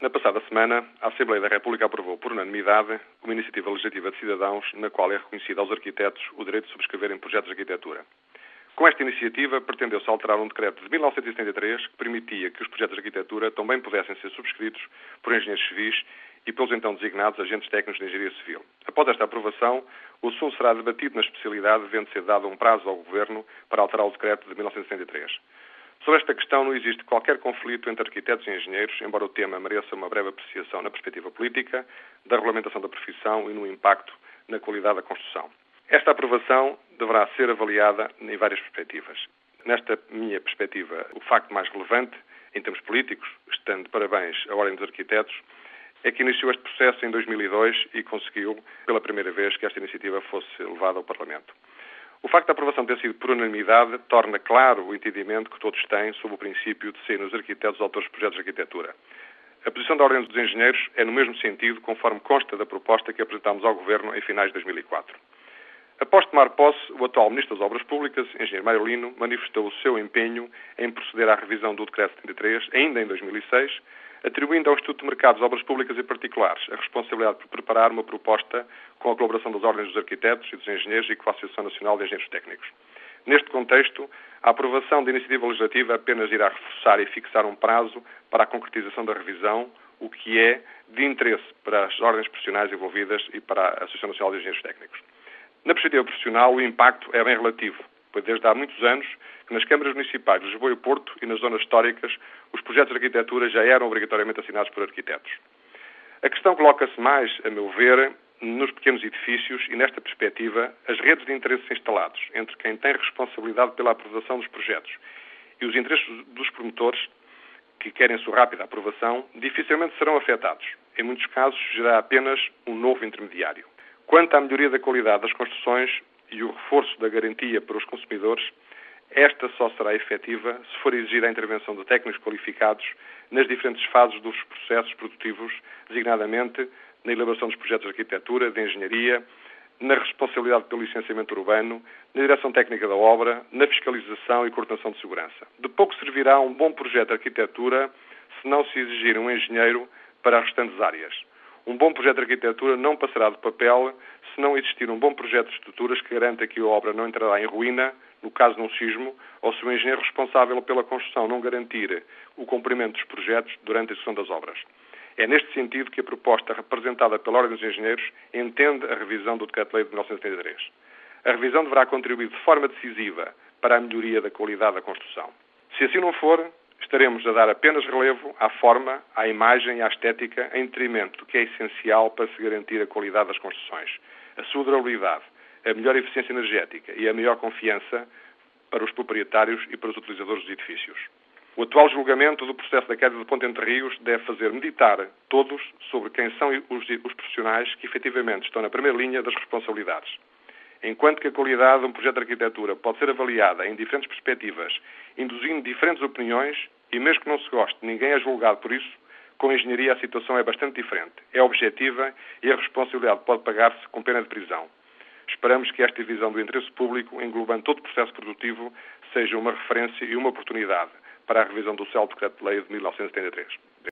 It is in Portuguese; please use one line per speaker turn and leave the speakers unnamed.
Na passada semana, a Assembleia da República aprovou por unanimidade uma iniciativa legislativa de cidadãos na qual é reconhecido aos arquitetos o direito de subscreverem projetos de arquitetura. Com esta iniciativa, pretendeu-se alterar um decreto de 1973 que permitia que os projetos de arquitetura também pudessem ser subscritos por engenheiros civis e pelos então designados agentes técnicos de engenharia civil. Após esta aprovação, o assunto será debatido na especialidade, devendo ser dado um prazo ao Governo para alterar o decreto de 1973. Sobre esta questão não existe qualquer conflito entre arquitetos e engenheiros, embora o tema mereça uma breve apreciação na perspectiva política, da regulamentação da profissão e no impacto na qualidade da construção. Esta aprovação deverá ser avaliada em várias perspectivas. Nesta minha perspectiva, o facto mais relevante, em termos políticos, estando parabéns à Ordem dos Arquitetos, é que iniciou este processo em 2002 e conseguiu, pela primeira vez, que esta iniciativa fosse levada ao Parlamento. O facto da aprovação ter sido por unanimidade torna claro o entendimento que todos têm sobre o princípio de serem os arquitetos os autores de projetos de arquitetura. A posição da Ordem dos Engenheiros é no mesmo sentido, conforme consta da proposta que apresentámos ao Governo em finais de 2004. Após tomar posse, o atual Ministro das Obras Públicas, Engenheiro Mário Lino, manifestou o seu empenho em proceder à revisão do Decreto 33, ainda em 2006, atribuindo ao Instituto de Mercados, Obras Públicas e Particulares a responsabilidade por preparar uma proposta com a colaboração das ordens dos arquitetos e dos engenheiros e com a Associação Nacional de Engenheiros Técnicos. Neste contexto, a aprovação da iniciativa legislativa apenas irá reforçar e fixar um prazo para a concretização da revisão, o que é de interesse para as ordens profissionais envolvidas e para a Associação Nacional de Engenheiros Técnicos. Na perspectiva profissional, o impacto é bem relativo, pois desde há muitos anos que nas câmaras municipais de Lisboa e Porto e nas zonas históricas os projetos de arquitetura já eram obrigatoriamente assinados por arquitetos. A questão coloca-se mais, a meu ver, nos pequenos edifícios e, nesta perspectiva, as redes de interesses instalados entre quem tem responsabilidade pela aprovação dos projetos e os interesses dos promotores que querem sua rápida aprovação dificilmente serão afetados. Em muitos casos, será apenas um novo intermediário. Quanto à melhoria da qualidade das construções e o reforço da garantia para os consumidores, esta só será efetiva se for exigida a intervenção de técnicos qualificados nas diferentes fases dos processos produtivos, designadamente na elaboração dos projetos de arquitetura, de engenharia, na responsabilidade pelo licenciamento urbano, na direção técnica da obra, na fiscalização e coordenação de segurança. De pouco servirá um bom projeto de arquitetura se não se exigir um engenheiro para as restantes áreas. Um bom projeto de arquitetura não passará de papel se não existir um bom projeto de estruturas que garanta que a obra não entrará em ruína no caso de um sismo, ou se o engenheiro responsável pela construção não garantir o cumprimento dos projetos durante a execução das obras. É neste sentido que a proposta representada pela Ordem dos Engenheiros entende a revisão do Decreto-Lei de 1973. A revisão deverá contribuir de forma decisiva para a melhoria da qualidade da construção. Se assim não for, estaremos a dar apenas relevo à forma, à imagem e à estética em detrimento do que é essencial para se garantir a qualidade das construções, a sua durabilidade, a melhor eficiência energética e a maior confiança para os proprietários e para os utilizadores dos edifícios. O atual julgamento do processo da queda de Ponte Entre Rios deve fazer meditar todos sobre quem são os, profissionais que efetivamente estão na primeira linha das responsabilidades. Enquanto que a qualidade de um projeto de arquitetura pode ser avaliada em diferentes perspectivas, induzindo diferentes opiniões, e mesmo que não se goste, ninguém é julgado por isso, com a engenharia a situação é bastante diferente. É objetiva e a responsabilidade pode pagar-se com pena de prisão. Esperamos que esta divisão do interesse público, englobando todo o processo produtivo, seja uma referência e uma oportunidade para a revisão do CEL Decreto de Lei de 1973.